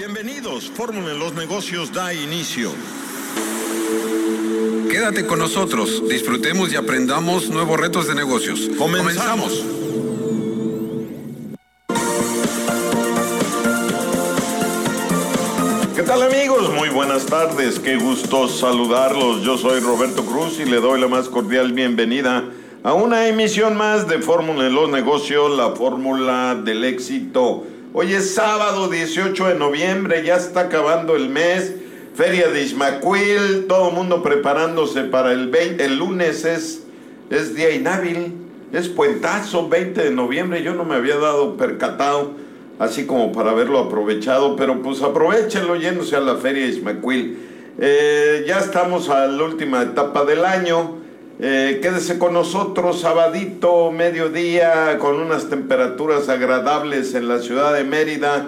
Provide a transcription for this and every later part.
Bienvenidos, Fórmula en los negocios da inicio. Quédate con nosotros, disfrutemos y aprendamos nuevos retos de negocios. Comenzamos. ¿Qué tal amigos? Muy buenas tardes, qué gusto saludarlos. Yo soy Roberto Cruz y le doy la más cordial bienvenida a una emisión más de Fórmula en los negocios, la fórmula del éxito. Hoy es sábado 18 de noviembre, ya está acabando el mes. Feria de Ismaquil, todo el mundo preparándose para el 20. El lunes es, es día inhábil, es puentazo, 20 de noviembre. Yo no me había dado percatado, así como para haberlo aprovechado, pero pues aprovechenlo yéndose a la Feria de Ismaquil. Eh, ya estamos a la última etapa del año. Eh, quédese con nosotros sabadito, mediodía, con unas temperaturas agradables en la ciudad de Mérida,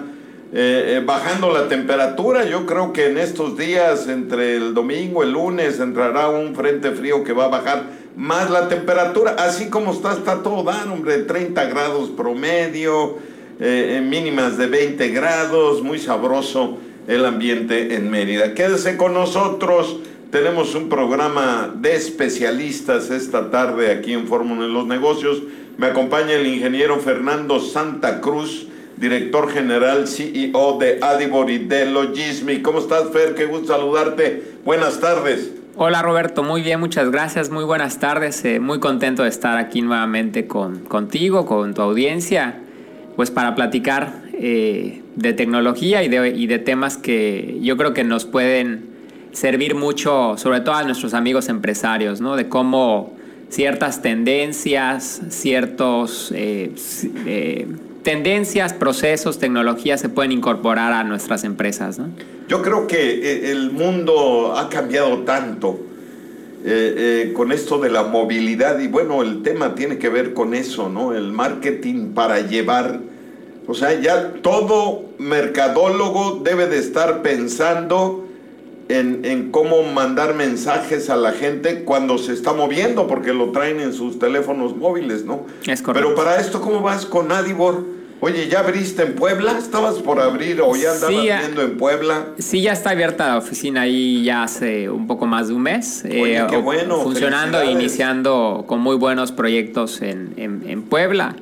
eh, eh, bajando la temperatura. Yo creo que en estos días, entre el domingo, el lunes, entrará un frente frío que va a bajar más la temperatura. Así como está, está todo dar, hombre, 30 grados promedio, mínimas de 20 grados, muy sabroso el ambiente en Mérida. Quédese con nosotros. Tenemos un programa de especialistas esta tarde aquí en Fórmula en los Negocios. Me acompaña el ingeniero Fernando Santa Cruz, director general CEO de Adibor y de Logismi. ¿Cómo estás, Fer? Qué gusto saludarte. Buenas tardes. Hola Roberto, muy bien, muchas gracias, muy buenas tardes, eh, muy contento de estar aquí nuevamente con, contigo, con tu audiencia, pues para platicar eh, de tecnología y de, y de temas que yo creo que nos pueden servir mucho, sobre todo a nuestros amigos empresarios, ¿no? De cómo ciertas tendencias, ciertos eh, eh, tendencias, procesos, tecnologías se pueden incorporar a nuestras empresas. Yo creo que eh, el mundo ha cambiado tanto con esto de la movilidad y bueno, el tema tiene que ver con eso, ¿no? El marketing para llevar, o sea, ya todo mercadólogo debe de estar pensando en, cómo mandar mensajes a la gente cuando se está moviendo, porque lo traen en sus teléfonos móviles, ¿no? Es correcto. Pero para esto, ¿cómo vas con Adibor? Oye, ¿ya abriste en Puebla? ¿Estabas por abrir o ya andabas viendo en Puebla? Sí, ya está abierta la oficina ahí ya hace un poco más de un mes. Oye, eh, qué bueno. Funcionando e iniciando con muy buenos proyectos en, en, en Puebla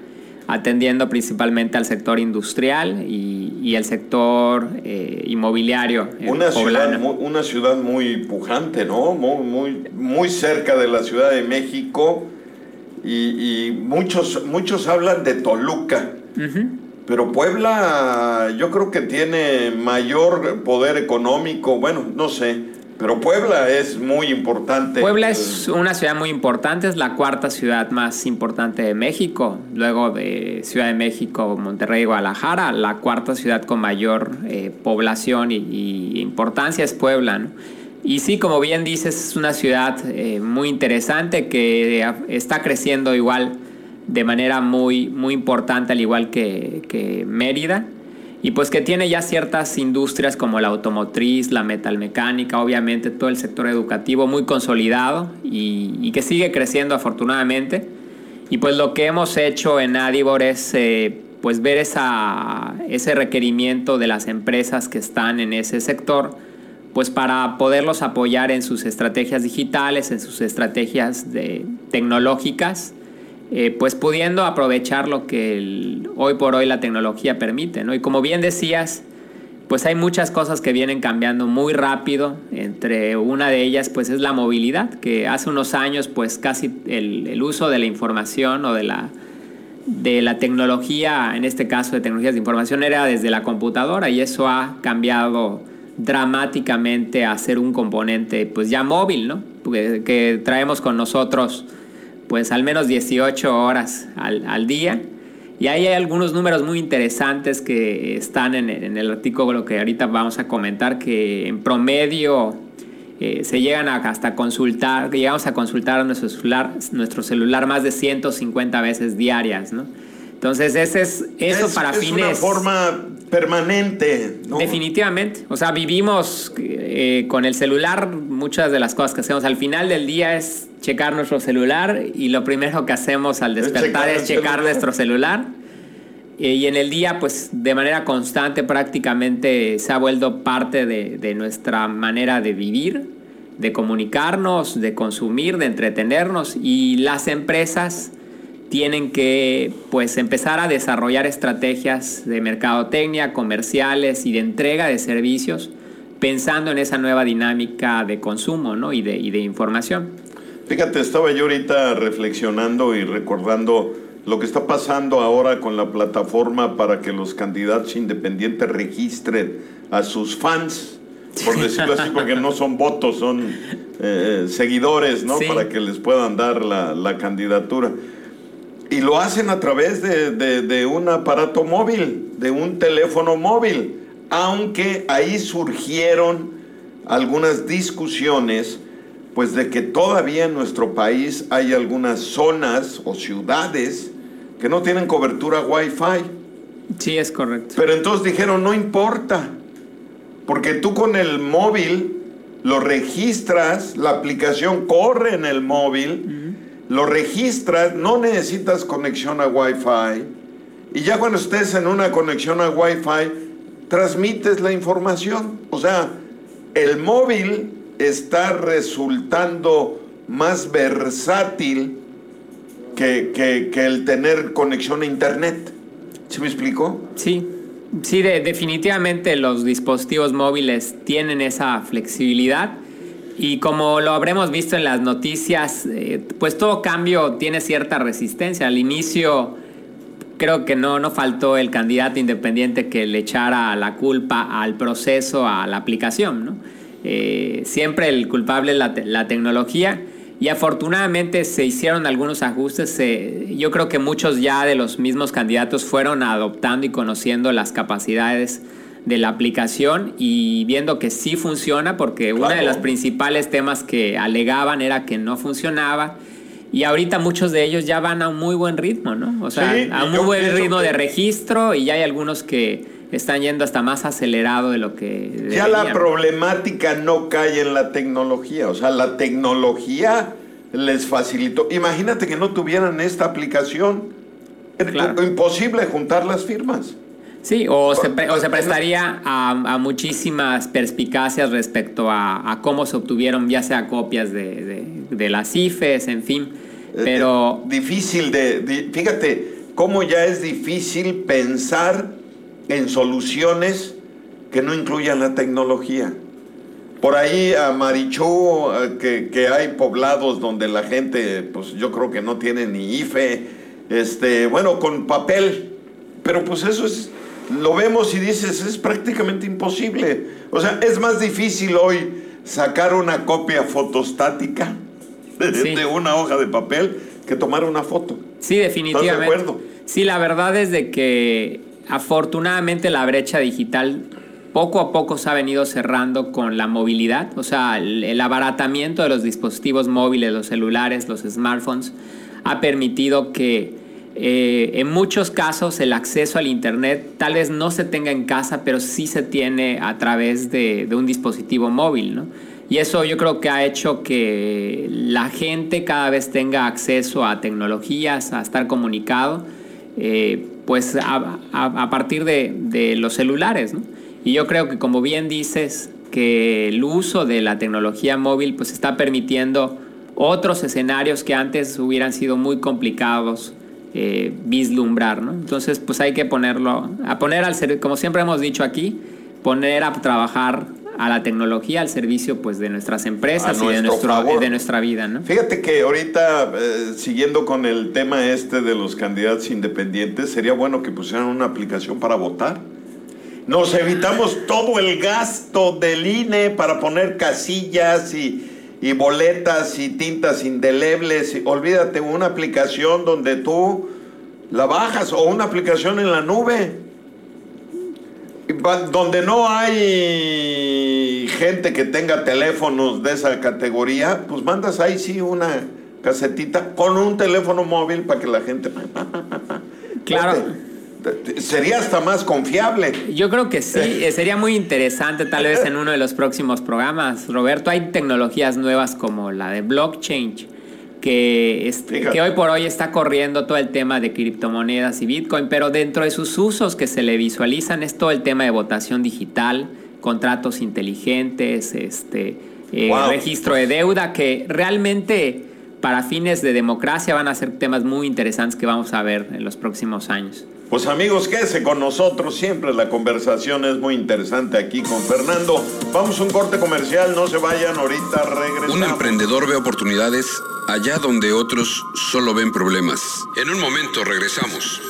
atendiendo principalmente al sector industrial y, y el sector eh, inmobiliario. Una ciudad, muy, una ciudad muy pujante, ¿no? Muy, muy, muy cerca de la Ciudad de México y, y muchos, muchos hablan de Toluca. Pero Puebla yo creo que tiene mayor poder económico, bueno, no sé, pero Puebla es muy importante. Puebla es una ciudad muy importante, es la cuarta ciudad más importante de México, luego de Ciudad de México, Monterrey y Guadalajara, la cuarta ciudad con mayor eh, población y, importancia es Puebla. Y sí, como bien dices, es una ciudad eh, muy interesante que está creciendo igual de manera muy, muy importante, al igual que, que Mérida y pues que tiene ya ciertas industrias como la automotriz, la metalmecánica, obviamente todo el sector educativo muy consolidado y, que sigue creciendo afortunadamente. Y pues lo que hemos hecho en Adibor es eh, pues ver esa, ese requerimiento de las empresas que están en ese sector, pues para poderlos apoyar en sus estrategias digitales, en sus estrategias de, tecnológicas eh, pues pudiendo aprovechar lo que hoy por hoy la tecnología permite, ¿no? Y como bien decías, pues hay muchas cosas que vienen cambiando muy rápido, entre una de ellas pues es la movilidad, que hace unos años pues casi el, uso de la información o de la, de la tecnología, en este caso de tecnologías de información, era desde la computadora y eso ha cambiado dramáticamente a ser un componente pues ya móvil, ¿no? que traemos con nosotros pues al menos 18 horas al, día. Y ahí hay algunos números muy interesantes que están en, el artículo que ahorita vamos a comentar, que en promedio eh, se llegan a hasta consultar, llegamos a consultar nuestro celular, nuestro celular más de 150 veces diarias, ¿no? Entonces, ese es eso para fines. Es una forma permanente. ¿no? Definitivamente. O sea, vivimos eh, con el celular. Muchas de las cosas que hacemos al final del día es checar nuestro celular y lo primero que hacemos al despertar es checar, nuestro celular. eh, y en el día, pues de manera constante prácticamente se ha vuelto parte de, de nuestra manera de vivir, de comunicarnos, de consumir, de entretenernos y las empresas tienen que pues empezar a desarrollar estrategias de mercadotecnia, comerciales y de entrega de servicios pensando en esa nueva dinámica de consumo ¿no? y, de, y de información. Fíjate, estaba yo ahorita reflexionando y recordando lo que está pasando ahora con la plataforma para que los candidatos independientes registren a sus fans, por decirlo así, porque no son votos, son eh, seguidores, ¿no? Sí. Para que les puedan dar la, la candidatura. Y lo hacen a través de, de- de un aparato móvil, de un teléfono móvil, aunque ahí surgieron algunas discusiones, pues de que todavía en nuestro país hay algunas zonas o ciudades que no tienen cobertura Wi-Fi. Sí, es correcto. Pero entonces dijeron, no importa, porque tú con el móvil lo registras, la aplicación corre en el móvil, lo registras, no necesitas conexión a Wi-Fi, y ya cuando estés en una conexión a Wi-Fi, transmites la información. O sea, el móvil está resultando más versátil que, que- que el tener conexión a Internet. ¿Sí me explico? Sí, sí, de- definitivamente los dispositivos móviles tienen esa flexibilidad y como lo habremos visto en las noticias, eh, pues todo cambio tiene cierta resistencia. Al inicio creo que no, no faltó el candidato independiente que le echara la culpa al proceso, a la aplicación. ¿no? Eh, siempre el culpable es la, la tecnología y afortunadamente se hicieron algunos ajustes. yo creo que muchos ya de los mismos candidatos fueron adoptando y conociendo las capacidades de la aplicación y viendo que sí funciona porque uno de Claro. los principales temas que alegaban era que no funcionaba. Y ahorita muchos de ellos ya van a un muy buen ritmo, ¿no? O sea, Sí, a un muy buen ritmo que- de registro y ya hay algunos que están yendo hasta más acelerado de lo que Ya la problemática no cae en la tecnología, o sea, la tecnología les facilitó. Imagínate que no tuvieran esta aplicación. Era Claro. imposible juntar las firmas. Sí, o se, pre- o se prestaría a, a muchísimas perspicacias respecto a, a cómo se obtuvieron ya sea copias de, de- de las IFES, en fin. Pero Eh, difícil de, Fíjate cómo ya es difícil pensar en soluciones que no incluyan la tecnología. Por ahí a Marichú, eh, que, que hay poblados donde la gente, pues yo creo que no tiene ni IFE, este, bueno, con papel, pero pues eso es, lo vemos y dices, es prácticamente imposible. O sea, es más difícil hoy sacar una copia fotostática de, Sí. de una hoja de papel que tomar una foto. Sí, definitivamente. ¿Estás de acuerdo? Sí, la verdad es de que afortunadamente la brecha digital poco a poco se ha venido cerrando con la movilidad, o sea, el, el abaratamiento de los dispositivos móviles, los celulares, los smartphones, ha permitido que eh, en muchos casos el acceso al Internet tal vez no se tenga en casa, pero sí se tiene a través de, de un dispositivo móvil, ¿no? Y eso yo creo que ha hecho que la gente cada vez tenga acceso a tecnologías, a estar comunicado, eh, pues a, a- a partir de, de los celulares, ¿no? Y yo creo que como bien dices, que el uso de la tecnología móvil pues está permitiendo otros escenarios que antes hubieran sido muy complicados eh, vislumbrar, ¿no? Entonces pues hay que ponerlo, a poner al servicio, como siempre hemos dicho aquí, poner a trabajar a la tecnología al servicio pues de nuestras empresas A y de, nuestro de nuestra vida, ¿no? Fíjate que ahorita, eh, siguiendo con el tema este de los candidatos independientes, sería bueno que pusieran una aplicación para votar. Nos evitamos todo el gasto del INE para poner casillas y, y boletas y tintas indelebles. Olvídate, una aplicación donde tú la bajas o una aplicación en la nube. Donde no hay gente que tenga teléfonos de esa categoría, pues mandas ahí sí una casetita con un teléfono móvil para que la gente... Claro. Este, Sería hasta más confiable. Yo creo que sí, eh, sería muy interesante tal vez en uno de los próximos programas. Roberto, hay tecnologías nuevas como la de blockchain, que, que hoy por hoy está corriendo todo el tema de criptomonedas y Bitcoin, pero dentro de sus usos que se le visualizan es todo el tema de votación digital, contratos inteligentes, este, eh, registro de deuda, que realmente para fines de democracia van a ser temas muy interesantes que vamos a ver en los próximos años. Pues amigos, quédese con nosotros. Siempre la conversación es muy interesante aquí con Fernando. Vamos a un corte comercial, no se vayan, ahorita regresamos. Un emprendedor ve oportunidades allá donde otros solo ven problemas. En un momento regresamos.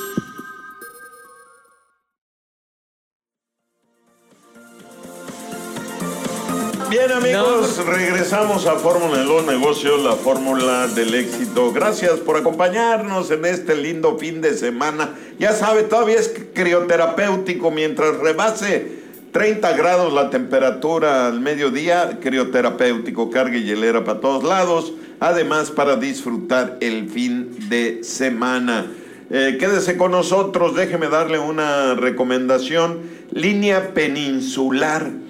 Bien amigos, regresamos a Fórmula de los Negocios, la fórmula del éxito. Gracias por acompañarnos en este lindo fin de semana. Ya sabe, todavía es crioterapéutico mientras rebase 30 grados la temperatura al mediodía, crioterapéutico, carga y hielera para todos lados. Además, para disfrutar el fin de semana. Eh, quédese con nosotros, déjeme darle una recomendación. Línea peninsular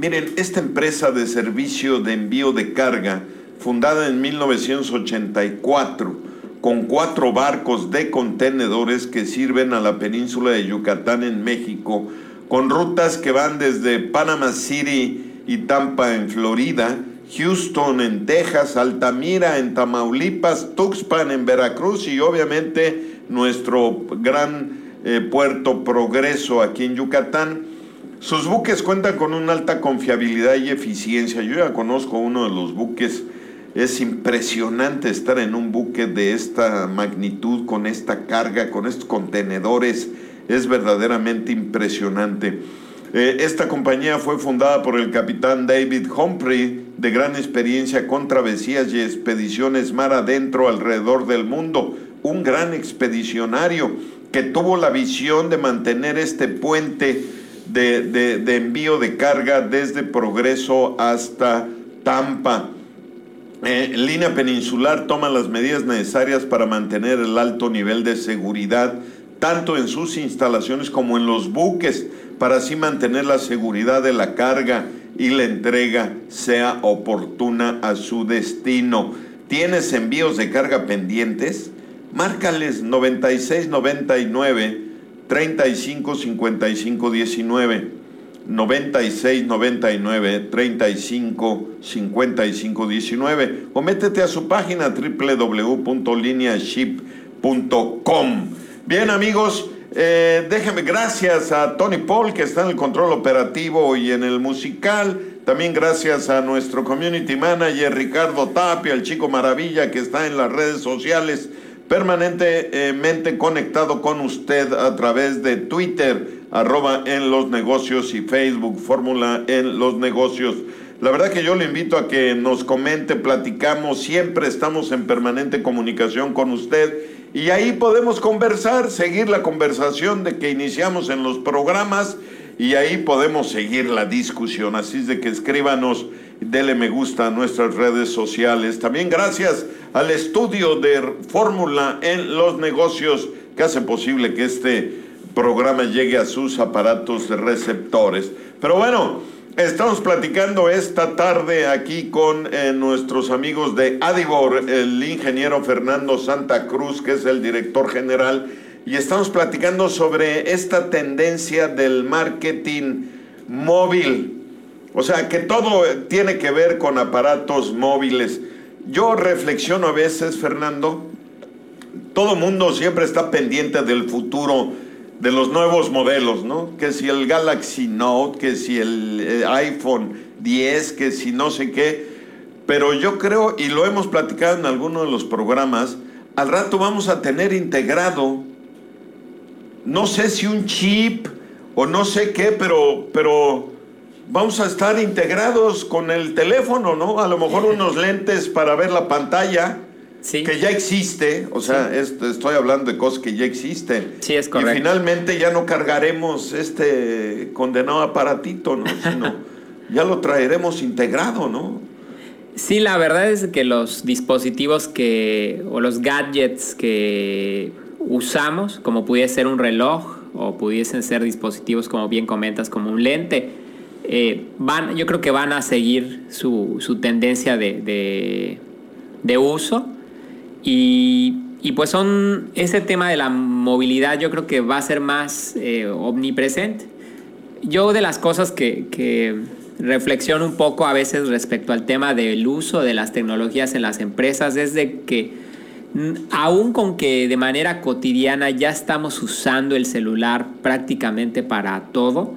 Miren, esta empresa de servicio de envío de carga, fundada en 1984, con cuatro barcos de contenedores que sirven a la península de Yucatán en México, con rutas que van desde Panama City y Tampa en Florida, Houston en Texas, Altamira en Tamaulipas, Tuxpan en Veracruz y obviamente nuestro gran eh, puerto Progreso aquí en Yucatán sus buques cuentan con una alta confiabilidad y eficiencia. Yo ya conozco uno de los buques. Es impresionante estar en un buque de esta magnitud, con esta carga, con estos contenedores. Es verdaderamente impresionante. Eh, esta compañía fue fundada por el capitán David Humphrey, de gran experiencia con travesías y expediciones mar adentro alrededor del mundo. Un gran expedicionario que tuvo la visión de mantener este puente de, envío de carga desde Progreso hasta Tampa. Eh, línea peninsular toma las medidas necesarias para mantener el alto nivel de seguridad, tanto en sus instalaciones como en los buques, para así mantener la seguridad de la carga y la entrega sea oportuna a su destino. ¿Tienes envíos de carga pendientes? Márcales 9699 35 55 19 96 99 35 55 19 o métete a su página www.lineaship.com. Bien amigos, eh, déjenme gracias a Tony Paul que está en el control operativo y en el musical. También gracias a nuestro community manager Ricardo Tapia, el chico maravilla que está en las redes sociales permanentemente conectado con usted a través de Twitter, arroba en los negocios y Facebook, fórmula en los negocios. La verdad que yo le invito a que nos comente, platicamos, siempre estamos en permanente comunicación con usted y ahí podemos conversar, seguir la conversación de que iniciamos en los programas y ahí podemos seguir la discusión. Así es de que escríbanos, dele me gusta a nuestras redes sociales. También gracias al estudio de fórmula en los negocios que hace posible que este programa llegue a sus aparatos receptores. Pero bueno, estamos platicando esta tarde aquí con eh, nuestros amigos de Adibor, el ingeniero Fernando Santa Cruz, que es el director general y estamos platicando sobre esta tendencia del marketing móvil. O sea, que todo tiene que ver con aparatos móviles. Yo reflexiono a veces, Fernando, todo mundo siempre está pendiente del futuro, de los nuevos modelos, ¿no? Que si el Galaxy Note, que si el eh, iPhone 10, que si no sé qué. Pero yo creo, y lo hemos platicado en alguno de los programas, al rato vamos a tener integrado no sé si un chip o no sé qué, pero, pero vamos a estar integrados con el teléfono, ¿no? A lo mejor unos lentes para ver la pantalla. Que ya existe, o sea, estoy hablando de cosas que ya existen. Sí, es correcto. Y finalmente ya no cargaremos este condenado aparatito, ¿no? Sino ya lo traeremos integrado, ¿no? Sí, la verdad es que los dispositivos que, o los gadgets que usamos, como pudiese ser un reloj o pudiesen ser dispositivos, como bien comentas, como un lente, eh, van, yo creo que van a seguir su, tendencia de, uso. Y, y, pues son, ese tema de la movilidad yo creo que va a ser más eh, omnipresente. Yo de las cosas que, que reflexiono un poco a veces respecto al tema del uso de las tecnologías en las empresas es de que aún con que de manera cotidiana ya estamos usando el celular prácticamente para todo,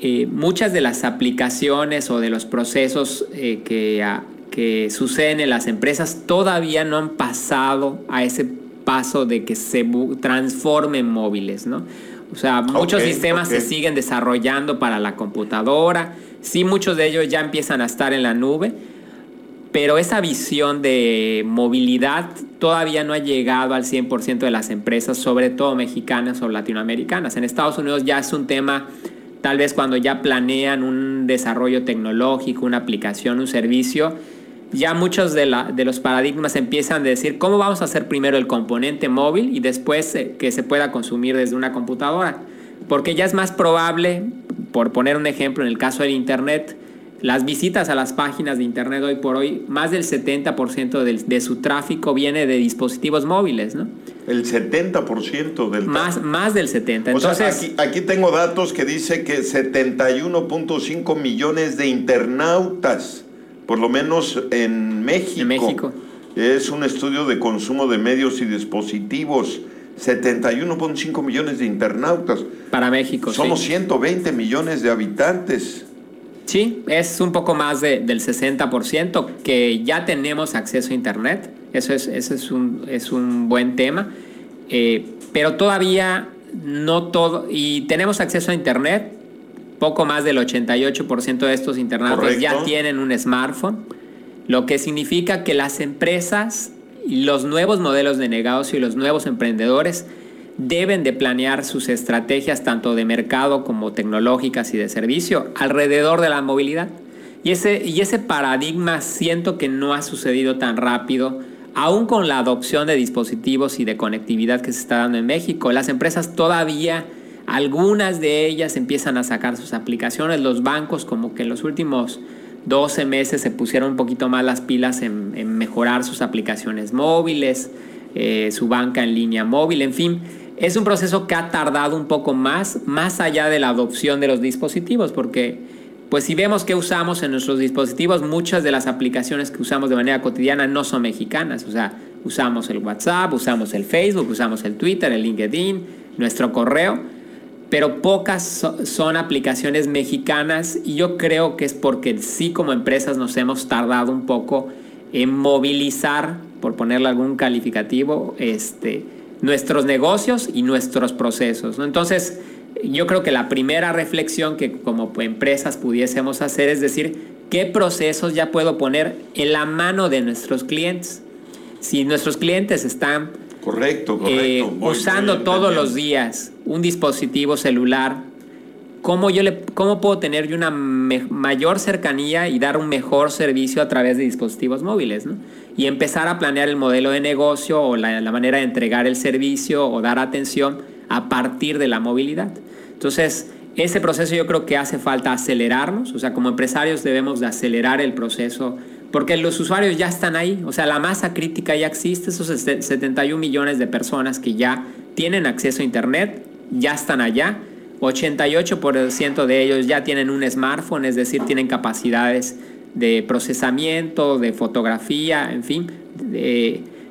eh, muchas de las aplicaciones o de los procesos eh, que, que suceden en las empresas todavía no han pasado a ese paso de que se transformen móviles, ¿no? O sea, muchos sistemas se siguen desarrollando para la computadora, sí muchos de ellos ya empiezan a estar en la nube, pero esa visión de movilidad todavía no ha llegado al 100% de las empresas, sobre todo mexicanas o latinoamericanas. En Estados Unidos ya es un tema, tal vez cuando ya planean un desarrollo tecnológico, una aplicación, un servicio, ya muchos de, los paradigmas empiezan a decir cómo vamos a hacer primero el componente móvil y después eh, que se pueda consumir desde una computadora. Porque ya es más probable, por poner un ejemplo en el caso del Internet, las visitas a las páginas de Internet hoy por hoy, más del 70% de, su tráfico viene de dispositivos móviles, ¿no? El 70% del más Más del 70%. Entonces, aquí, aquí tengo datos que dice que 71.5 millones de internautas, por lo menos en México. En México. Es un estudio de consumo de medios y dispositivos. 71.5 millones de internautas. Para México. Somos 120 millones de habitantes. Sí, es un poco más del 60% que ya tenemos acceso a Internet. Eso es, eso es, un, es un buen tema. Eh, pero todavía no todo. Y tenemos acceso a Internet. Poco más del 88% de estos internautas ya tienen un smartphone. Lo que significa que las empresas y los nuevos modelos de negocio y los nuevos emprendedores deben de planear sus estrategias tanto de mercado como tecnológicas y de servicio alrededor de la movilidad. Y ese, y ese paradigma siento que no ha sucedido tan rápido, aún con la adopción de dispositivos y de conectividad que se está dando en México. Las empresas todavía, algunas de ellas empiezan a sacar sus aplicaciones, los bancos como que en los últimos 12 meses se pusieron un poquito más las pilas en, mejorar sus aplicaciones móviles, eh, su banca en línea móvil, en fin es un proceso que ha tardado un poco más, más allá de la adopción de los dispositivos, porque pues si vemos que usamos en nuestros dispositivos, muchas de las aplicaciones que usamos de manera cotidiana no son mexicanas, o sea, usamos el WhatsApp, usamos el Facebook, usamos el Twitter, el LinkedIn, nuestro correo, pero pocas son aplicaciones mexicanas y yo creo que es porque sí como empresas nos hemos tardado un poco en movilizar, por ponerle algún calificativo, este, nuestros negocios y nuestros procesos. Entonces, yo creo que la primera reflexión que como empresas pudiésemos hacer es decir, ¿qué procesos ya puedo poner en la mano de nuestros clientes? Si nuestros clientes están correcto, eh, usando todos los días un dispositivo celular, ¿cómo, yo le, cómo puedo tener una mayor cercanía y dar un mejor servicio a través de dispositivos móviles? ¿no? y empezar a planear el modelo de negocio o la, manera de entregar el servicio o dar atención a partir de la movilidad. Entonces, ese proceso yo creo que hace falta acelerarnos, o sea, como empresarios debemos de acelerar el proceso porque los usuarios ya están ahí, o sea, la masa crítica ya existe, esos 71 millones de personas que ya tienen acceso a Internet, ya están allá, 88% de ellos ya tienen un smartphone, es decir, tienen capacidades de procesamiento, de fotografía, en fin,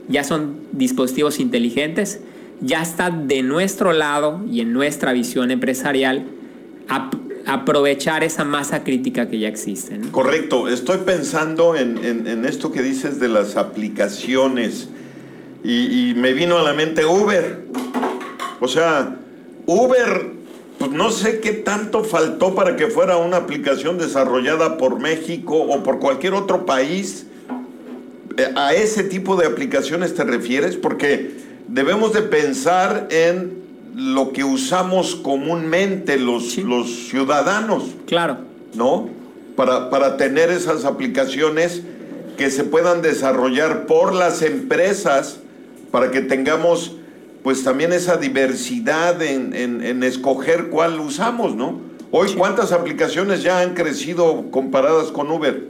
ya son dispositivos inteligentes, ya está de nuestro lado y en nuestra visión empresarial aprovechar esa masa crítica que ya existe. Correcto, estoy pensando en, esto que dices de las aplicaciones y, y me vino a la mente Uber. O sea, Uber pues no sé qué tanto faltó para que fuera una aplicación desarrollada por México o por cualquier otro país. Eh, ¿A ese tipo de aplicaciones te refieres? Porque debemos de pensar en lo que usamos comúnmente los, los ciudadanos. Claro. ¿No? Para, para tener esas aplicaciones que se puedan desarrollar por las empresas para que tengamos pues también esa diversidad en, escoger cuál usamos, ¿no? Hoy, ¿cuántas aplicaciones ya han crecido comparadas con Uber?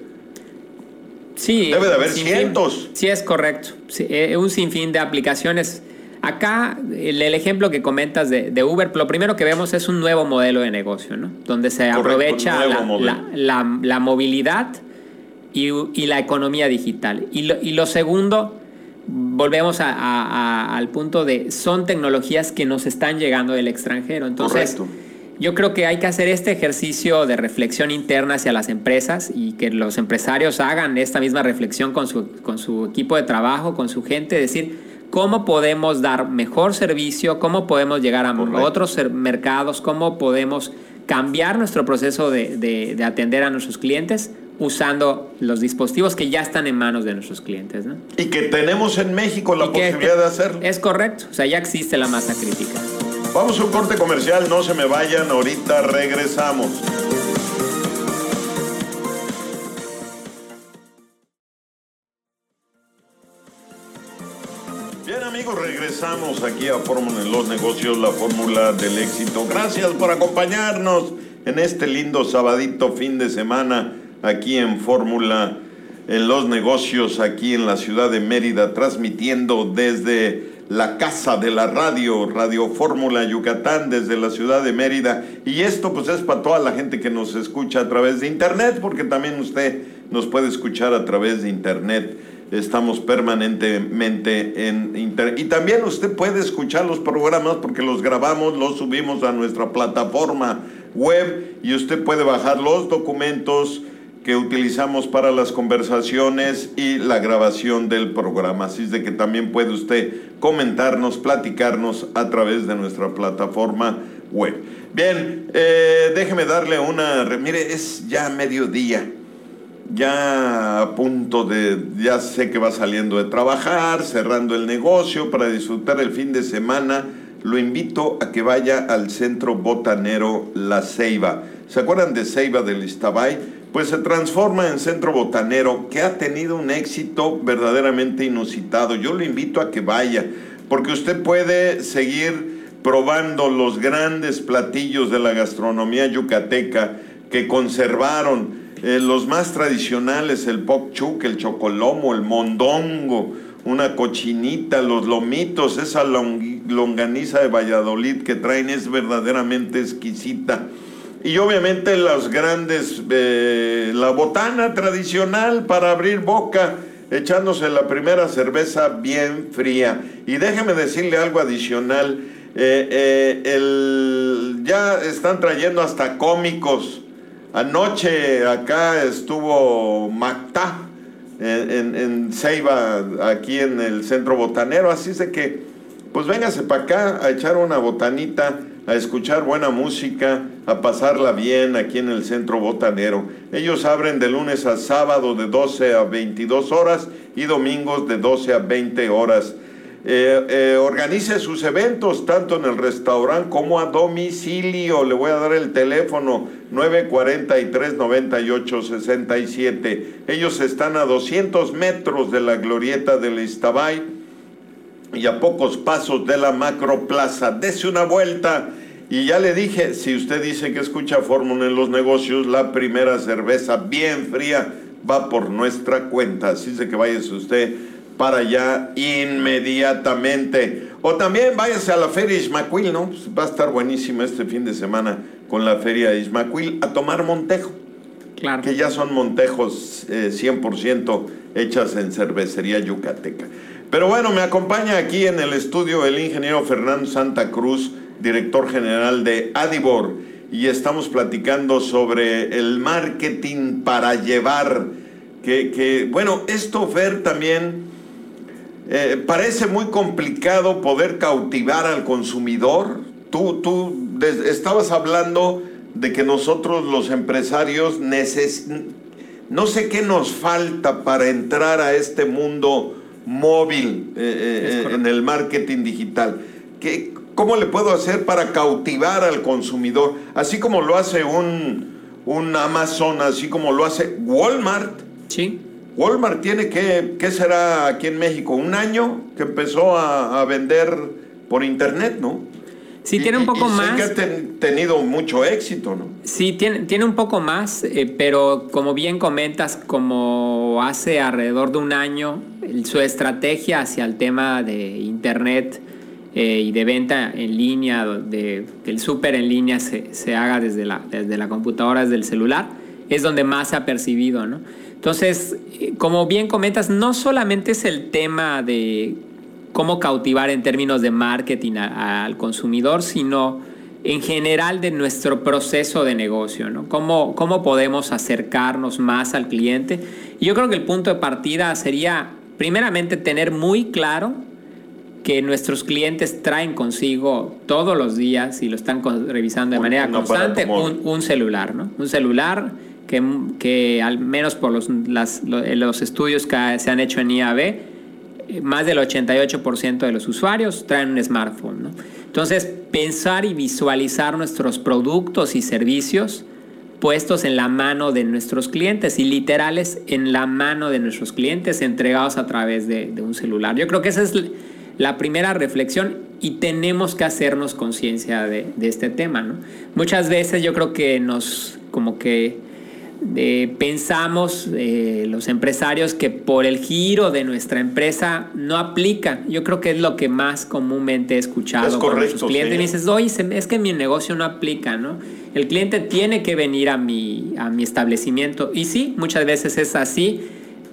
Sí. Debe de haber cientos. fin. Sí, es correcto. Sí, eh, un sinfín de aplicaciones. Acá, el, el ejemplo que comentas de, de Uber, lo primero que vemos es un nuevo modelo de negocio, ¿no? Donde se Correcto, aprovecha la, la- la- la movilidad y, y la economía digital. Y lo, y lo segundo, volvemos a- a- a- al punto de, son tecnologías que nos están llegando del extranjero. Entonces, Correcto. yo creo que hay que hacer este ejercicio de reflexión interna hacia las empresas y que los empresarios hagan esta misma reflexión con su, con su equipo de trabajo, con su gente, decir cómo podemos dar mejor servicio, cómo podemos llegar a Correcto. otros mercados, cómo podemos cambiar nuestro proceso de, de- de atender a nuestros clientes usando los dispositivos que ya están en manos de nuestros clientes. ¿no? Y que tenemos en México la Y posibilidad de hacerlo. Es correcto, o sea, ya existe la masa crítica. Vamos a un corte comercial, no se me vayan, ahorita regresamos. Bien amigos, regresamos aquí a Fórmula en los negocios, la fórmula del éxito. Gracias por acompañarnos en este lindo sabadito fin de semana aquí en Fórmula en los negocios, aquí en la ciudad de Mérida, transmitiendo desde la casa de la radio, Radio Fórmula Yucatán, desde la ciudad de Mérida. Y esto pues es para toda la gente que nos escucha a través de internet, porque también usted nos puede escuchar a través de internet. Estamos permanentemente en internet. Y también usted puede escuchar los programas porque los grabamos, los subimos a nuestra plataforma web y usted puede bajar los documentos que utilizamos para las conversaciones y la grabación del programa. Así es de que también puede usted comentarnos, platicarnos a través de nuestra plataforma web. Bien, eh, déjeme darle una... re- Mire, es ya mediodía ya a punto de, ya sé que va saliendo de trabajar, cerrando el negocio para disfrutar el fin de semana, lo invito a que vaya al centro botanero La Ceiba. ¿Se acuerdan de Ceiba del Iztabay? Pues se transforma en centro botanero que ha tenido un éxito verdaderamente inusitado. Yo lo invito a que vaya, porque usted puede seguir probando los grandes platillos de la gastronomía yucateca que conservaron eh, los más tradicionales, el pokchuk, el chocolomo, el mondongo, una cochinita, los lomitos, esa long- longaniza de Valladolid que traen es verdaderamente exquisita. Y obviamente los grandes, eh, la botana tradicional para abrir boca, echándose la primera cerveza bien fría. Y déjeme decirle algo adicional, eh, eh, el- ya están trayendo hasta cómicos. Anoche acá estuvo Macta en, en, en Ceiba, aquí en el centro botanero, así es de que, pues véngase para acá a echar una botanita, a escuchar buena música, a pasarla bien aquí en el centro botanero. Ellos abren de lunes a sábado de 12 a 22 horas y domingos de 12 a 20 horas. Eh, eh, organice sus eventos tanto en el restaurante como a domicilio. Le voy a dar el teléfono 943-9867. Ellos están a 200 metros de la glorieta del Iztabay y a pocos pasos de la Macroplaza. Dese una vuelta. Y ya le dije, si usted dice que escucha Fórmula en los negocios, la primera cerveza bien fría va por nuestra cuenta. Así que váyase usted para allá inmediatamente. O también váyase a la Feria Ismaquil, ¿no? Pues va a estar buenísima este fin de semana con la Feria Ismaquil a tomar Montejo Claro. que ya son montejos eh, 100% hechas en cervecería yucateca. Pero bueno, me acompaña aquí en el estudio el ingeniero Fernando Santa Cruz, director general de Adibor, y estamos platicando sobre el marketing para llevar, que, que, bueno, esto Fer también eh, parece muy complicado poder cautivar al consumidor. Tú, tú estabas hablando de que nosotros los empresarios neces no sé qué nos falta para entrar a este mundo móvil eh, eh, eh, en el marketing digital. ¿Qué, ¿Cómo le puedo hacer para cautivar al consumidor? Así como lo hace un, un Amazon, así como lo hace Walmart. Sí. Walmart tiene que, ¿qué será aquí en México? Un año que empezó a, a vender por internet, ¿no? Sí, tiene un poco más. que ha tenido mucho éxito, ¿no? Sí, tiene, tiene un poco más, eh, pero como bien comentas, como hace alrededor de un año, su estrategia hacia el tema de Internet eh, y de venta en línea, de, el súper en línea se, se, haga desde la, desde la computadora, desde el celular, es donde más se ha percibido, ¿no? Entonces, eh, como bien comentas, no solamente es el tema de cómo cautivar en términos de marketing al consumidor, sino en general de nuestro proceso de negocio, ¿no? ¿Cómo, ¿Cómo podemos acercarnos más al cliente? Y yo creo que el punto de partida sería, primeramente, tener muy claro que nuestros clientes traen consigo todos los días y lo están revisando de manera constante un, celular, ¿no? Un celular que, que al menos por los, los estudios que se han hecho en IAB, más del 88% de los usuarios traen un smartphone. ¿no? Entonces, pensar y visualizar nuestros productos y servicios puestos en la mano de nuestros clientes y literales en la mano de nuestros clientes entregados a través de, un celular. Yo creo que esa es la primera reflexión y tenemos que hacernos conciencia de, de, este tema. ¿no? Muchas veces yo creo que nos como que pensamos eh, los empresarios que por el giro de nuestra empresa no aplica. Yo creo que es lo que más comúnmente he escuchado con nuestros clientes. Y me dices, oye, es que mi negocio no aplica, ¿no? El cliente tiene que venir a mi, a mi establecimiento. Y sí, muchas veces es así,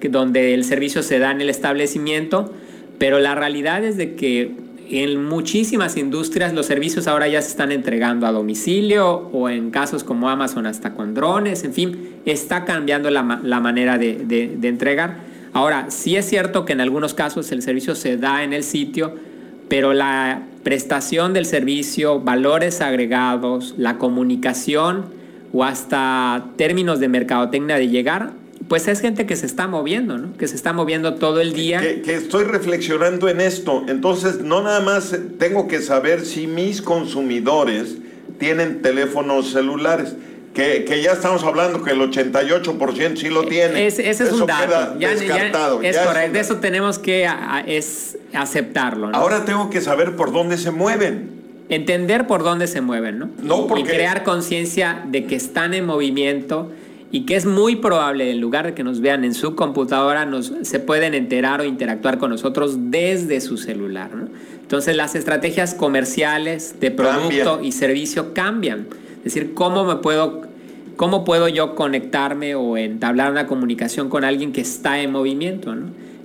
que donde el servicio se da en el establecimiento, pero la realidad es de que en muchísimas industrias los servicios ahora ya se están entregando a domicilio o en casos como Amazon hasta con drones, en fin, está cambiando la, manera de, entregar. Ahora, sí es cierto que en algunos casos el servicio se da en el sitio, pero la prestación del servicio, valores agregados, la comunicación o hasta términos de mercadotecnia de llegar pues es gente que se está moviendo, ¿no? Que se está moviendo todo el día. Que, estoy reflexionando en esto. Entonces, no nada más tengo que saber si mis consumidores tienen teléfonos celulares. Que, ya estamos hablando que el 88% sí lo tiene. ese es un dato. Ya, descartado. es correcto. De eso tenemos que es aceptarlo. Ahora tengo que saber por dónde se mueven. Entender por dónde se mueven, ¿no? No porque... Y crear conciencia de que están en movimiento y que es muy probable, en lugar de que nos vean en su computadora, nos, se pueden enterar o interactuar con nosotros desde su celular. Entonces las estrategias comerciales de producto y servicio cambian. Es decir, ¿cómo me puedo, cómo puedo yo conectarme o entablar una comunicación con alguien que está en movimiento?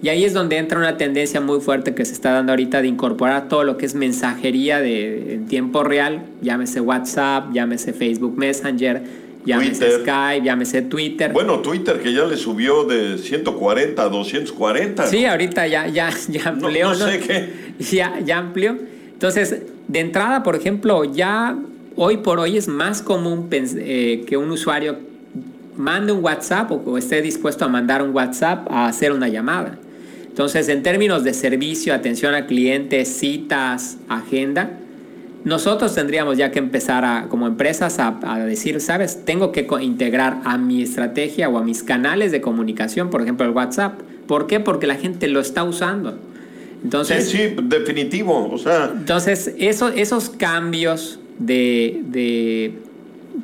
Y ahí es donde entra una tendencia muy fuerte que se está dando ahorita de incorporar todo lo que es mensajería de, en tiempo real, llámese WhatsApp, llámese Facebook Messenger, llámese Skype, llámese Twitter. Bueno, Twitter que ya le subió de 140 a 240. Sí, ahorita ya, ya, ya amplió. No, sé qué. Ya, ya amplió. Entonces, de entrada, por ejemplo, ya hoy por hoy es más común eh, que un usuario mande un WhatsApp o esté dispuesto a mandar un WhatsApp a hacer una llamada. Entonces, en términos de servicio, atención a clientes, citas, agenda, nosotros tendríamos ya que empezar a, como empresas a, decir, sabes, tengo que integrar a mi estrategia o a mis canales de comunicación, por ejemplo el WhatsApp. ¿Por qué? Porque la gente lo está usando. Entonces, sí, sí, definitivo. O sea. Entonces, eso, esos cambios de, de,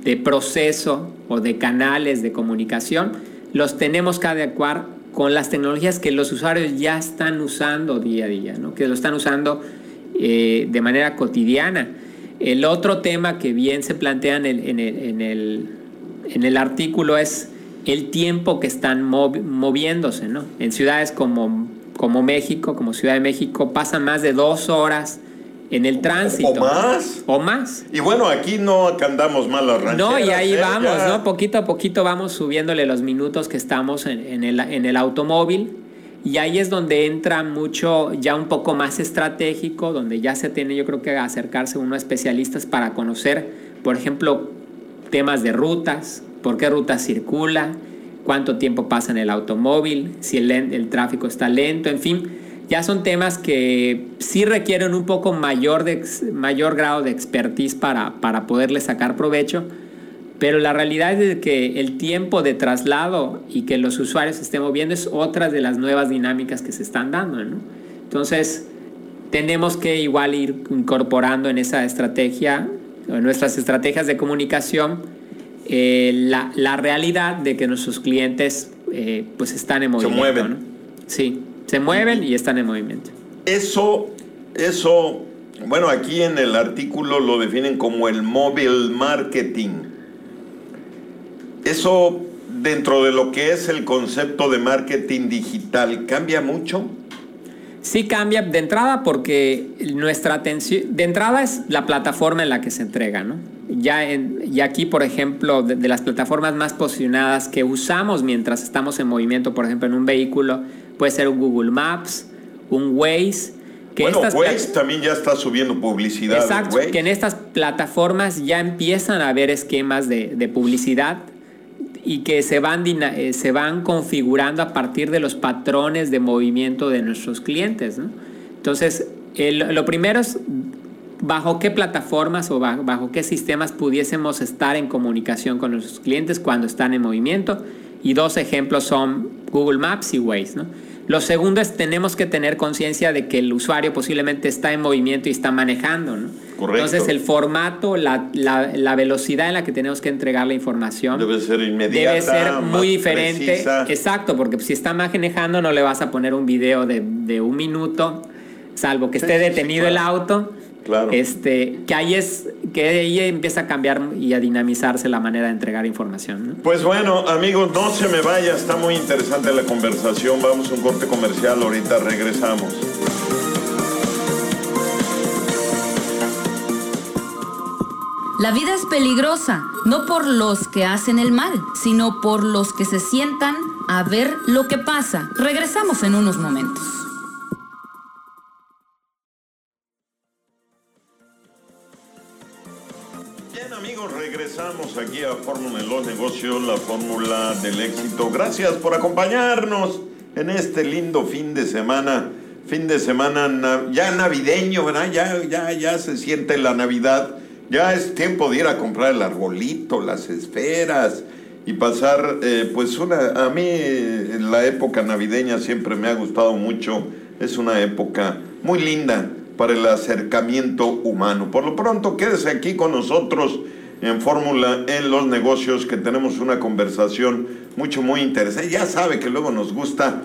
de proceso o de canales de comunicación los tenemos que adecuar con las tecnologías que los usuarios ya están usando día a día, ¿no? que lo están usando eh, de manera cotidiana. El otro tema que bien se plantea en el, en el, artículo es el tiempo que están moviéndose. ¿no? En ciudades como, como México, como Ciudad de México, pasan más de dos horas en el tránsito. ¿O más? O más. Y bueno, aquí no andamos mal las rancheras. No, y ahí ¿eh? vamos, ¿no? Poquito a poquito vamos subiéndole los minutos que estamos en, el, en el automóvil y ahí es donde entra mucho ya un poco más estratégico, donde ya se tiene yo creo que acercarse uno a especialistas para conocer, por ejemplo, temas de rutas, por qué ruta circula, cuánto tiempo pasa en el automóvil, si el, el tráfico está lento, en fin, ya son temas que sí requieren un poco mayor, de, mayor grado de expertise para, para poderle sacar provecho pero la realidad es que el tiempo de traslado y que los usuarios se estén moviendo es otra de las nuevas dinámicas que se están dando. ¿no? Entonces, tenemos que igual ir incorporando en esa estrategia, en nuestras estrategias de comunicación, eh, la, la, realidad de que nuestros clientes eh, pues están en movimiento. Se mueven. ¿no? Sí, se mueven y están en movimiento. Eso, eso, bueno, aquí en el artículo lo definen como el mobile marketing. Eso dentro de lo que es el concepto de marketing digital, ¿cambia mucho? Sí cambia de entrada porque nuestra atención, de entrada es la plataforma en la que se entrega, ¿no? Ya, en, y aquí, por ejemplo, de, de, las plataformas más posicionadas que usamos mientras estamos en movimiento, por ejemplo, en un vehículo, puede ser un Google Maps, un Waze. Que bueno, estas Waze también ya está subiendo publicidad. Exacto, que en estas plataformas ya empiezan a haber esquemas de, de publicidad y que se van, eh, se van configurando a partir de los patrones de movimiento de nuestros clientes. ¿no? Entonces, el, lo primero es bajo qué plataformas o bajo, bajo, qué sistemas pudiésemos estar en comunicación con nuestros clientes cuando están en movimiento. Y dos ejemplos son Google Maps y Waze. ¿no? Lo segundo es tenemos que tener conciencia de que el usuario posiblemente está en movimiento y está manejando. ¿no? Correcto. Entonces el formato, la, la, la, velocidad en la que tenemos que entregar la información debe ser inmediata, debe ser muy diferente. Precisa. Exacto, porque si está manejando no le vas a poner un video de, de un minuto, salvo que esté Sí, sí, sí, detenido claro. el auto. Claro. Este, que ahí es que ahí empieza a cambiar y a dinamizarse la manera de entregar información. ¿no? Pues bueno, amigos, no se me vaya, está muy interesante la conversación. Vamos a un corte comercial, ahorita regresamos. La vida es peligrosa, no por los que hacen el mal, sino por los que se sientan a ver lo que pasa. Regresamos en unos momentos. Bien amigos, regresamos aquí a Fórmula de los Negocios, la fórmula del éxito. Gracias por acompañarnos en este lindo fin de semana. Fin de semana na- ya navideño, ¿verdad? Ya, ya, ya se siente la Navidad. Ya es tiempo de ir a comprar el arbolito, las esferas y pasar, eh, pues una, a mí la época navideña siempre me ha gustado mucho. Es una época muy linda para el acercamiento humano. Por lo pronto, quédese aquí con nosotros en Fórmula en los negocios, que tenemos una conversación mucho, muy interesante. Ya sabe que luego nos gusta.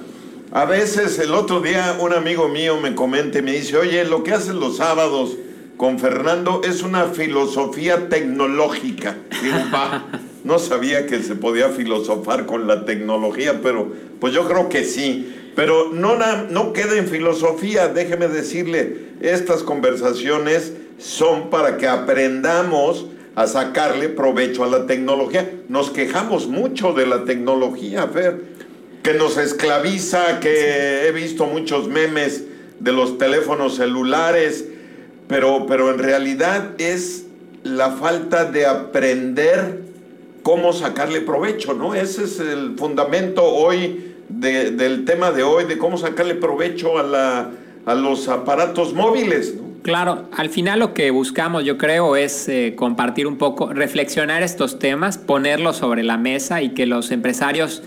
A veces el otro día un amigo mío me comenta y me dice, oye, lo que hacen los sábados con Fernando es una filosofía tecnológica. Digo, "Va, no sabía que se podía filosofar con la tecnología, pero pues yo creo que sí. Pero no, no queda en filosofía, déjeme decirle, estas conversaciones son para que aprendamos a sacarle provecho a la tecnología. Nos quejamos mucho de la tecnología, Fer, que nos esclaviza, que he visto muchos memes de los teléfonos celulares, pero, pero en realidad es la falta de aprender cómo sacarle provecho, ¿no? Ese es el fundamento hoy de- del tema de hoy, de cómo sacarle provecho a, la, a los aparatos móviles, ¿no? Claro, al final lo que buscamos, yo creo, es eh, compartir un poco, reflexionar estos temas, ponerlos sobre la mesa y que los empresarios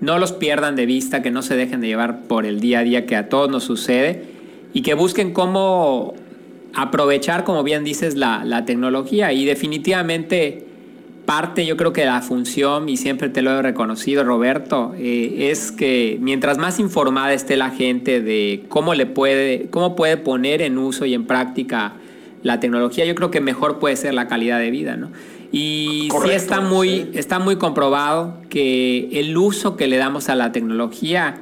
no los pierdan de vista, que no se dejen de llevar por el día a día que a todos nos sucede y que busquen cómo aprovechar, como bien dices, la, la tecnología y definitivamente parte yo creo que la función, y siempre te lo he reconocido Roberto, eh, es que mientras más informada esté la gente de cómo le puede, cómo puede poner en uso y en práctica la tecnología, yo creo que mejor puede ser la calidad de vida, ¿no? Y sí está muy, sí. está muy comprobado que el uso que le damos a la tecnología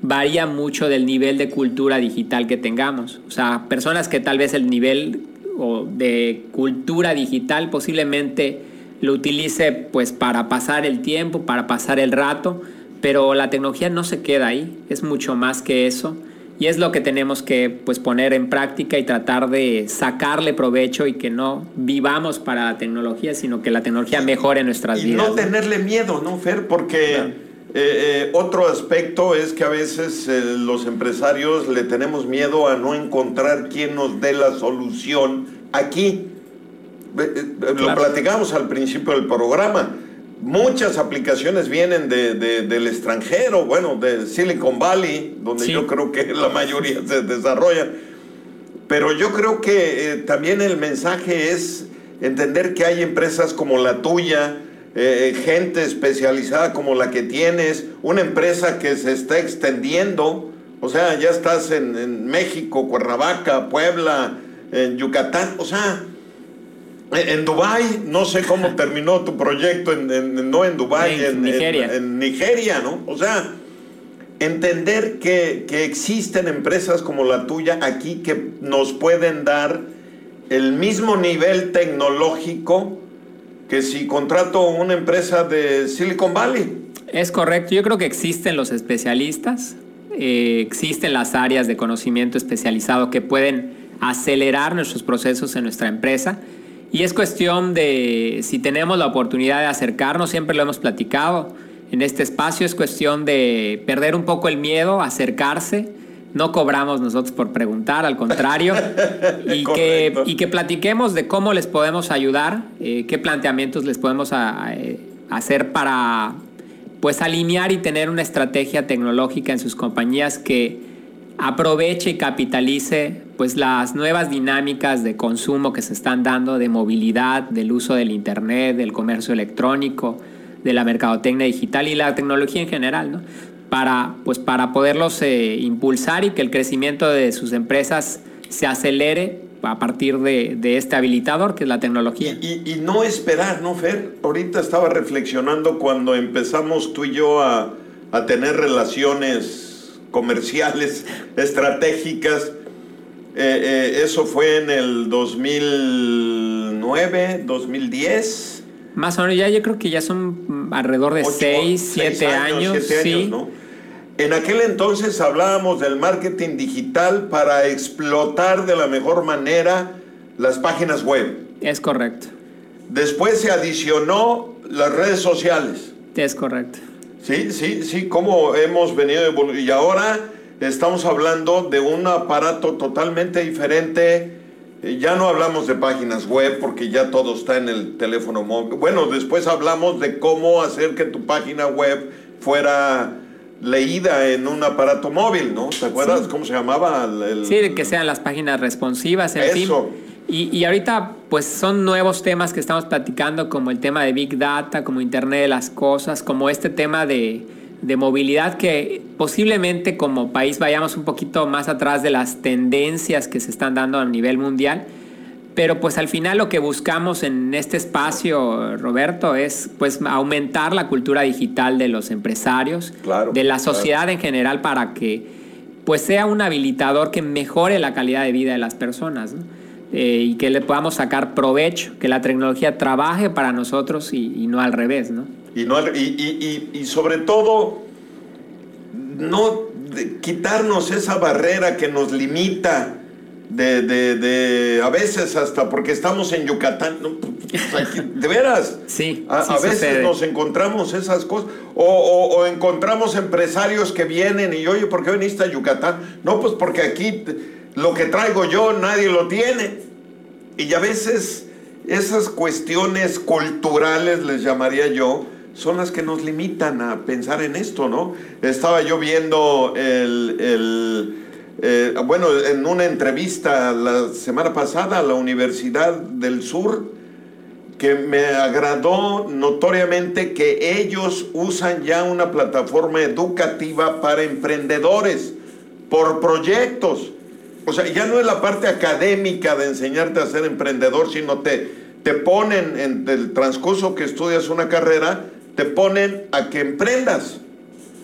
varía mucho del nivel de cultura digital que tengamos. O sea, personas que tal vez el nivel o de cultura digital posiblemente lo utilice pues para pasar el tiempo, para pasar el rato, pero la tecnología no se queda ahí, es mucho más que eso. Y es lo que tenemos que pues, poner en práctica y tratar de sacarle provecho y que no vivamos para la tecnología, sino que la tecnología mejore nuestras Y vidas. no tenerle miedo, ¿no, Fer? Porque Claro. eh, eh, otro aspecto es que a veces eh, los empresarios le tenemos miedo a no encontrar quien nos dé la solución aquí. Eh, Lo Claro. platicamos al principio del programa. Muchas aplicaciones vienen de- de- del extranjero, bueno, de Silicon Valley, donde Sí. yo creo que la mayoría se desarrolla. pero yo creo que eh, también el mensaje es entender que hay empresas como la tuya, eh, gente especializada como la que tienes, una empresa que se está extendiendo, o sea, ya estás en, México, Cuernavaca, Puebla, en Yucatán, o sea, en Dubái, no sé cómo terminó tu proyecto, en, no en Dubái, en, Nigeria. En, Nigeria, ¿no? O sea, entender que, que existen empresas como la tuya aquí que nos pueden dar el mismo nivel tecnológico que si contrato una empresa de Silicon Valley. Es correcto, yo creo que existen los especialistas, eh, existen las áreas de conocimiento especializado que pueden acelerar nuestros procesos en nuestra empresa. Y es cuestión de, si tenemos la oportunidad de acercarnos, siempre lo hemos platicado, en este espacio es cuestión de perder un poco el miedo, acercarse, no cobramos nosotros por preguntar, al contrario, y, que, y que platiquemos de cómo les podemos ayudar, eh, qué planteamientos les podemos eh, hacer para pues alinear y tener una estrategia tecnológica en sus compañías que aproveche y capitalice pues las nuevas dinámicas de consumo que se están dando, de movilidad, del uso del internet, del comercio electrónico, de la mercadotecnia digital y la tecnología en general, ¿no? para, pues para poderlos eh, impulsar y que el crecimiento de sus empresas se acelere a partir de, este habilitador que es la tecnología. Y, no esperar, ¿no, Fer? Ahorita estaba reflexionando cuando empezamos tú y yo a, tener relaciones comerciales, estratégicas. Eh, eh, eso fue en el 2009, 2010. Más o menos, ya yo creo que ya son alrededor de 6, 7 años. sí. En aquel entonces hablábamos del marketing digital para explotar de la mejor manera las páginas web. Es correcto. Después se adicionó las redes sociales. Es correcto. Sí, sí, sí, como hemos venido evolucionando. Y ahora estamos hablando de un aparato totalmente diferente eh, ya no hablamos de páginas web porque ya todo está en el teléfono móvil. Bueno, después hablamos de cómo hacer que tu página web fuera leída en un aparato móvil, ¿no? ¿Te acuerdas cómo se llamaba? El, sí, de que sean las páginas responsivas, en Eso. Y, y, ahorita, pues son nuevos temas que estamos platicando, como el tema de Big Data, como Internet de las Cosas, como este tema de de movilidad que posiblemente como país vayamos un poquito más atrás de las tendencias que se están dando a nivel mundial. Pero pues al final lo que buscamos en este espacio, Roberto, es pues aumentar la cultura digital de los empresarios, de la sociedad en general para que pues sea un habilitador que mejore la calidad de vida de las personas eh, y que le podamos sacar provecho, que la tecnología trabaje para nosotros y, no al revés, ¿no? Y, no, y, y, sobre todo, no quitarnos esa barrera que nos limita de, de, a veces hasta porque estamos en Yucatán, de veras, sí, a, veces nos encontramos esas cosas, o, o, encontramos empresarios que vienen y oye, ¿por qué viniste a Yucatán? No, pues porque aquí lo que traigo yo nadie lo tiene, y a veces esas cuestiones culturales, les llamaría yo, son las que nos limitan a pensar en esto, ¿no? Estaba yo viendo el, eh, bueno, en una entrevista la semana pasada a la Universidad del Sur, que me agradó notoriamente que ellos usan ya una plataforma educativa para emprendedores por proyectos. O sea, ya no es la parte académica de enseñarte a ser emprendedor, sino te, te ponen en el transcurso que estudias una carrera, te ponen a que emprendas.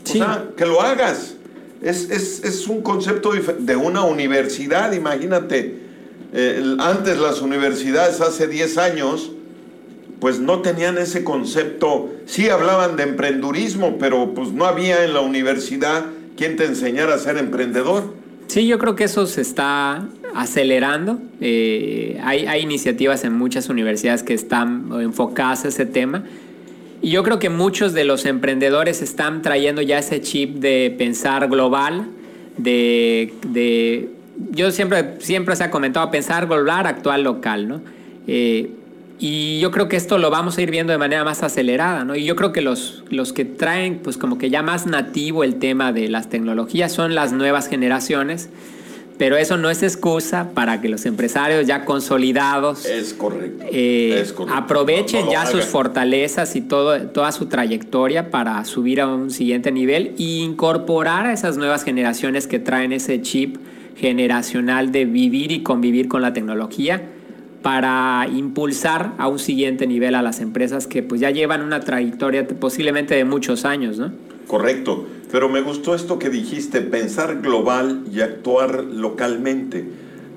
O sea, que lo hagas. Es, un concepto de una universidad, imagínate. Eh, antes las universidades, hace 10 años, pues no tenían ese concepto. Sí hablaban de emprendurismo, pero pues no había en la universidad quien te enseñara a ser emprendedor. Sí, yo creo que eso se está acelerando. Eh, hay, hay, iniciativas en muchas universidades que están enfocadas a ese tema. Y yo creo que muchos de los emprendedores están trayendo ya ese chip de pensar global, de, yo siempre, siempre se ha comentado pensar global, actual local, ¿no? Eh, y yo creo que esto lo vamos a ir viendo de manera más acelerada, ¿no? Y yo creo que los, los que traen, pues como que ya más nativo el tema de las tecnologías son las nuevas generaciones, pero eso no es excusa para que los empresarios ya consolidados Es correcto. eh, es correcto. aprovechen No- no lo ya sus fortalezas y todo, toda su trayectoria para subir a un siguiente nivel e incorporar a esas nuevas generaciones que traen ese chip generacional de vivir y convivir con la tecnología para impulsar a un siguiente nivel a las empresas que pues ya llevan una trayectoria posiblemente de muchos años, ¿no? Correcto, pero me gustó esto que dijiste, pensar global y actuar localmente,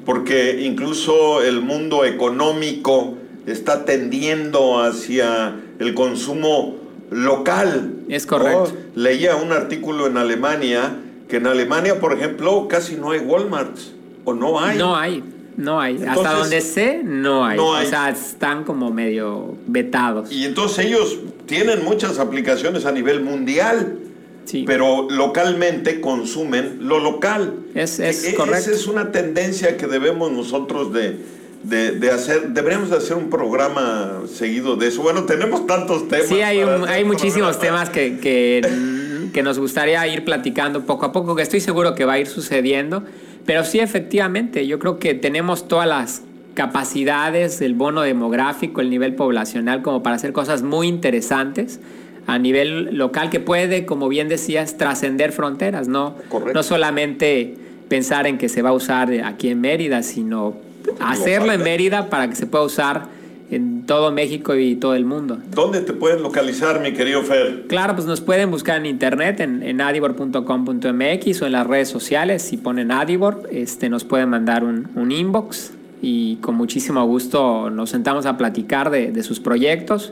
porque incluso el mundo económico está tendiendo hacia el consumo local. Es correcto. ¿no? Leía un artículo en Alemania que en Alemania, por ejemplo, casi no hay Walmarts o no hay. No hay, no hay. Hasta donde sé, no hay. no hay. O sea, están como medio vetados. Y entonces ellos tienen muchas aplicaciones a nivel mundial. Sí. pero localmente consumen lo local. Es- es E- e- correcto. Esa es una tendencia que debemos nosotros de, de- de hacer. Deberíamos de hacer un programa seguido de eso. Bueno, tenemos tantos temas. Sí, hay, un- hay muchísimos temas que, que, que nos gustaría ir platicando poco a poco, que estoy seguro que va a ir sucediendo. Pero sí, efectivamente, yo creo que tenemos todas las capacidades, el bono demográfico, el nivel poblacional, como para hacer cosas muy interesantes a nivel local que puede, como bien decías, trascender fronteras, ¿no? Correcto. No solamente pensar en que se va a usar aquí en Mérida, sino hacerlo en. Mérida para que se pueda usar en todo México y todo el mundo. ¿Dónde te pueden localizar, mi querido Fer? Claro, pues nos pueden buscar en internet, en, en adibor.com.mx o en las redes sociales. Si ponen Adibor, este, nos pueden mandar un, un inbox y con muchísimo gusto nos sentamos a platicar de, de sus proyectos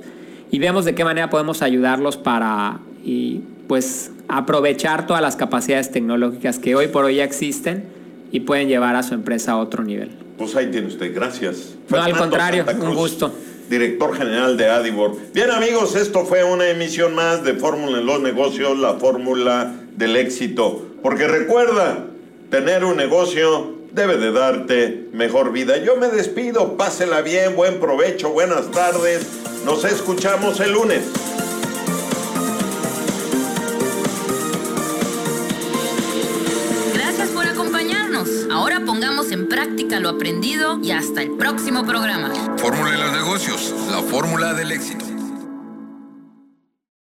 y vemos de qué manera podemos ayudarlos para y, pues, aprovechar todas las capacidades tecnológicas que hoy por hoy ya existen y pueden llevar a su empresa a otro nivel. Pues ahí tiene usted, gracias. No, al contrario, Santa un Cruz, gusto. Director general de Adibor. Bien amigos, esto fue una emisión más de Fórmula en los negocios, la fórmula del éxito. Porque recuerda, tener un negocio debe de darte mejor vida. Yo me despido, pásela bien, buen provecho, buenas tardes. Nos escuchamos el lunes. Gracias por acompañarnos. Ahora pongamos en práctica lo aprendido y hasta el próximo programa. Fórmula de los negocios, la fórmula del éxito.